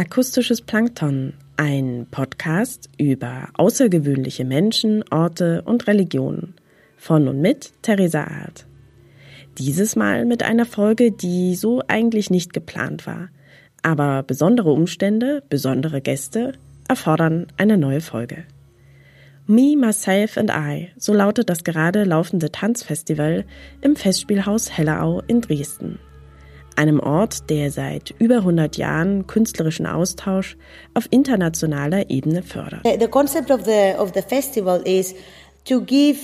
Akustisches Plankton, ein Podcast über außergewöhnliche Menschen, Orte und Religionen. Von und mit Theresa Art. Dieses Mal mit einer Folge, die so eigentlich nicht geplant war. Aber besondere Umstände, besondere Gäste erfordern eine neue Folge. Me, Myself and I, so lautet das gerade laufende Tanzfestival im Festspielhaus Hellerau in Dresden einem Ort, der seit über 100 Jahren künstlerischen Austausch auf internationaler Ebene fördert. The concept of the of the festival is to give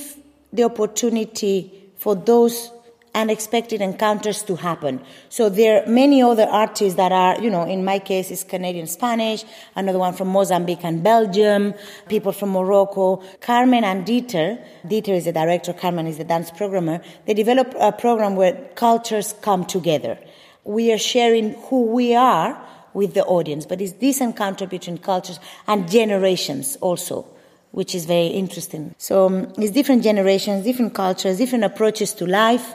the opportunity for those unexpected encounters to happen. So there are many other artists that are, you know, in my case is Canadian Spanish, another one from Mozambique and Belgium, people from Morocco. Carmen and Dieter, Dieter is the director, Carmen is the dance programmer, they develop a program where cultures come together we are sharing who we are with the audience, but it's this encounter between cultures and generations also, which is very interesting. So um, it's different generations, different cultures, different approaches to life,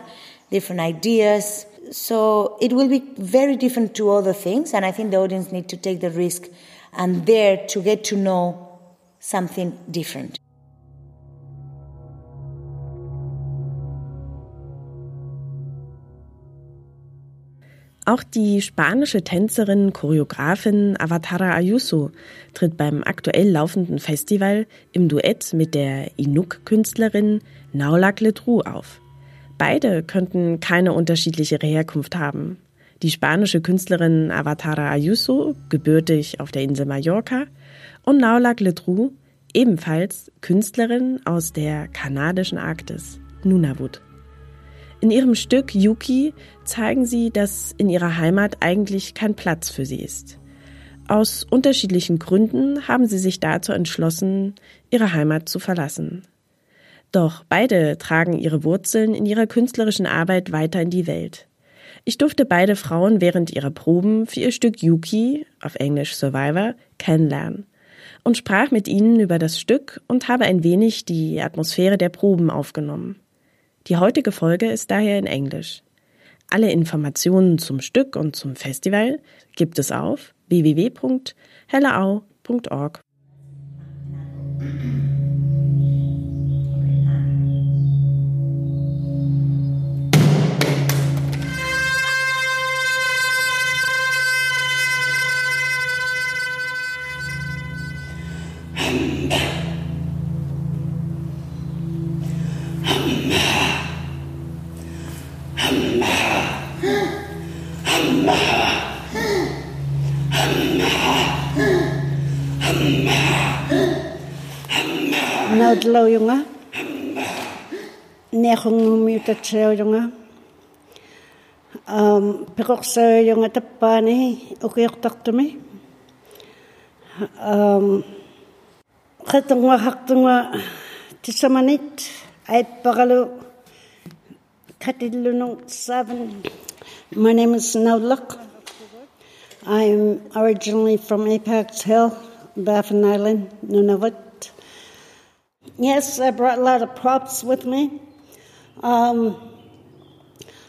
different ideas. So it will be very different to other things, and I think the audience need to take the risk and there to get to know something different. Auch die spanische Tänzerin, Choreografin Avatara Ayuso tritt beim aktuell laufenden Festival im Duett mit der Inuk-Künstlerin Naulak Letrou auf. Beide könnten keine unterschiedlichere Herkunft haben. Die spanische Künstlerin Avatara Ayuso, gebürtig auf der Insel Mallorca, und Naulak Letrou, ebenfalls Künstlerin aus der kanadischen Arktis, Nunavut. In ihrem Stück Yuki zeigen sie, dass in ihrer Heimat eigentlich kein Platz für sie ist. Aus unterschiedlichen Gründen haben sie sich dazu entschlossen, ihre Heimat zu verlassen. Doch beide tragen ihre Wurzeln in ihrer künstlerischen Arbeit weiter in die Welt. Ich durfte beide Frauen während ihrer Proben für ihr Stück Yuki, auf Englisch Survivor, kennenlernen und sprach mit ihnen über das Stück und habe ein wenig die Atmosphäre der Proben aufgenommen. Die heutige Folge ist daher in Englisch. Alle Informationen zum Stück und zum Festival gibt es auf www.helleau.org. Naudlo yunga. Yunga. Pekok yunga taktumi. Um, tisamanit pagalu seven. My name is Naudlok. I'm originally from Apex Hill, Baffin Island, Nunavut. Yes, I brought a lot of props with me. Um,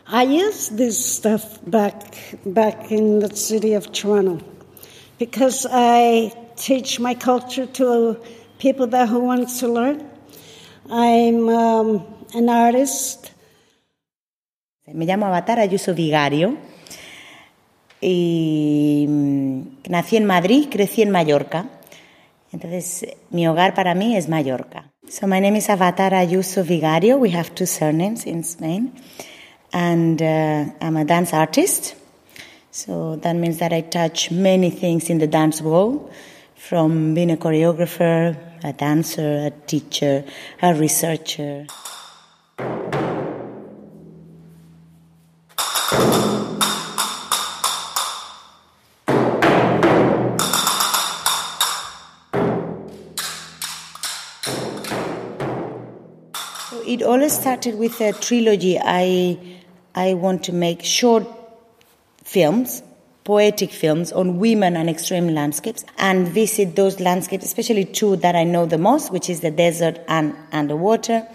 I used this stuff back back in the city of Toronto because I teach my culture to people that who want to learn. I'm um, an artist. Me llamo Avatar Ayuso Vigario y nací en Madrid, crecí en Mallorca. Entonces, mi hogar para mí es Mallorca. So my name is Avatar Ayuso Vigario. We have two surnames in Spain. And uh, I'm a dance artist. So that means that I touch many things in the dance world, from being a choreographer, a dancer, a teacher, a researcher. It all started with a trilogy. I, I want to make short films, poetic films on women and extreme landscapes and visit those landscapes, especially two that I know the most, which is the desert and, and the water.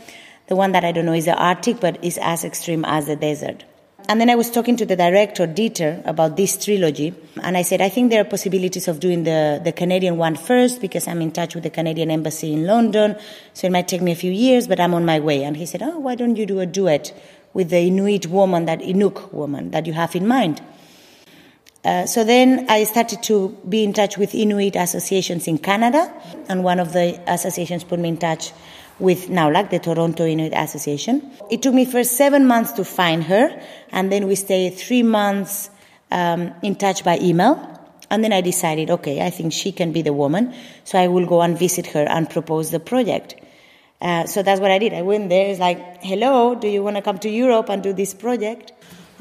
The one that I don't know is the Arctic, but is as extreme as the desert. And then I was talking to the director, Dieter, about this trilogy. And I said, I think there are possibilities of doing the, the Canadian one first because I'm in touch with the Canadian embassy in London. So it might take me a few years, but I'm on my way. And he said, Oh, why don't you do a duet with the Inuit woman, that Inuk woman that you have in mind? Uh, so then I started to be in touch with Inuit associations in Canada, and one of the associations put me in touch with NAULAC, the Toronto Inuit Association. It took me first seven months to find her, and then we stayed three months um, in touch by email. And then I decided, okay, I think she can be the woman, so I will go and visit her and propose the project. Uh, so that's what I did. I went there. It's like, hello, do you want to come to Europe and do this project?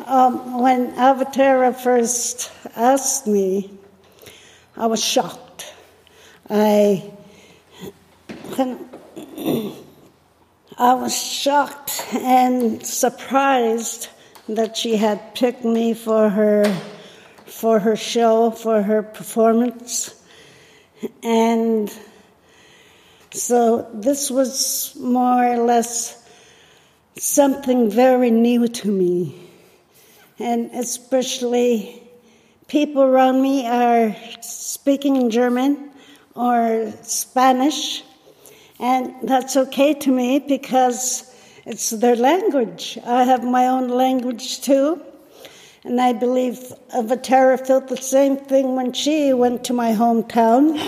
Um, when Avatara first asked me, I was shocked. I, I was shocked and surprised that she had picked me for her for her show, for her performance. And so this was more or less something very new to me and especially people around me are speaking German or Spanish, and that's okay to me because it's their language. I have my own language too, and I believe Avatara felt the same thing when she went to my hometown.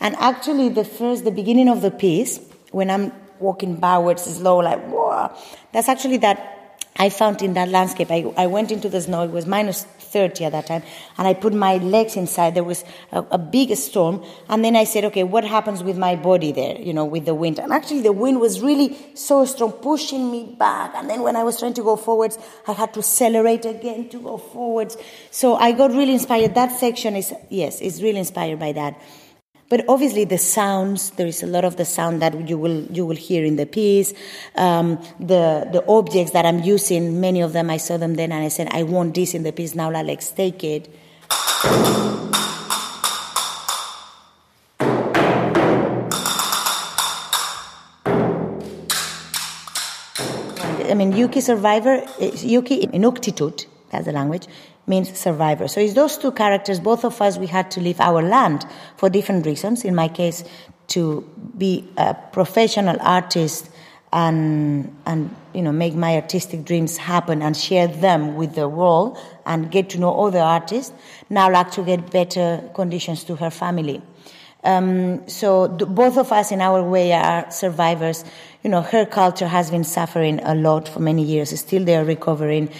And actually, the first, the beginning of the piece, when I'm walking backwards, slow, like, whoa, that's actually that I found in that landscape. I, I went into the snow, it was minus 30 at that time, and I put my legs inside. There was a, a big storm, and then I said, okay, what happens with my body there, you know, with the wind? And actually, the wind was really so strong, pushing me back. And then when I was trying to go forwards, I had to accelerate again to go forwards. So I got really inspired. That section is, yes, is really inspired by that. But obviously, the sounds there is a lot of the sound that you will you will hear in the piece. Um, the the objects that I'm using, many of them I saw them then, and I said I want this in the piece now. Let's take it. I mean, Yuki survivor, Yuki Inuktitut, that's the language, means survivor. So it's those two characters, both of us, we had to leave our land for different reasons. In my case, to be a professional artist and, and you know, make my artistic dreams happen and share them with the world and get to know other artists. Now like to get better conditions to her family. Um, so th- both of us in our way are survivors. You know, her culture has been suffering a lot for many years. Still they are recovering.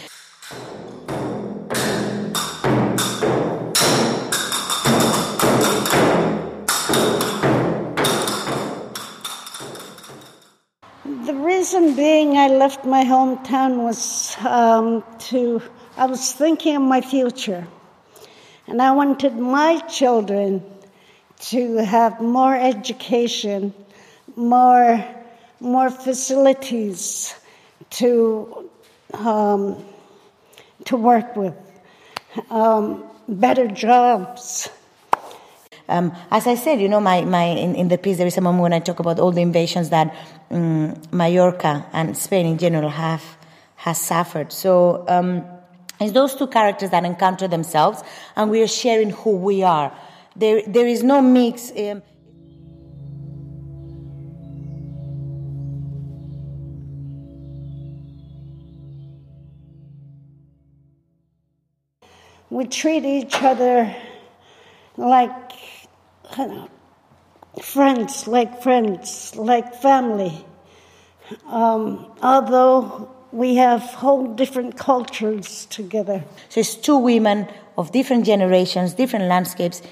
Left my hometown was um, to, I was thinking of my future. And I wanted my children to have more education, more, more facilities to, um, to work with, um, better jobs. Um, as I said, you know, my, my in, in, the piece there is a moment when I talk about all the invasions that um, Mallorca and Spain in general have has suffered. So um, it's those two characters that encounter themselves, and we are sharing who we are. There there is no mix. Um, we treat each other like friends, like friends, like family. Um, although we have whole different cultures together. So it's two women of different generations, different landscapes,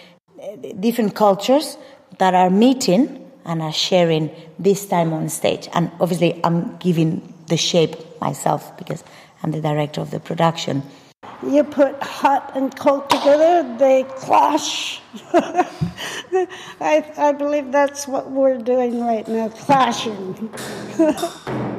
different cultures that are meeting and are sharing this time on stage. And obviously, I'm giving the shape myself because I'm the director of the production. You put hot and cold together, they clash. I, I believe that's what we're doing right now, clashing.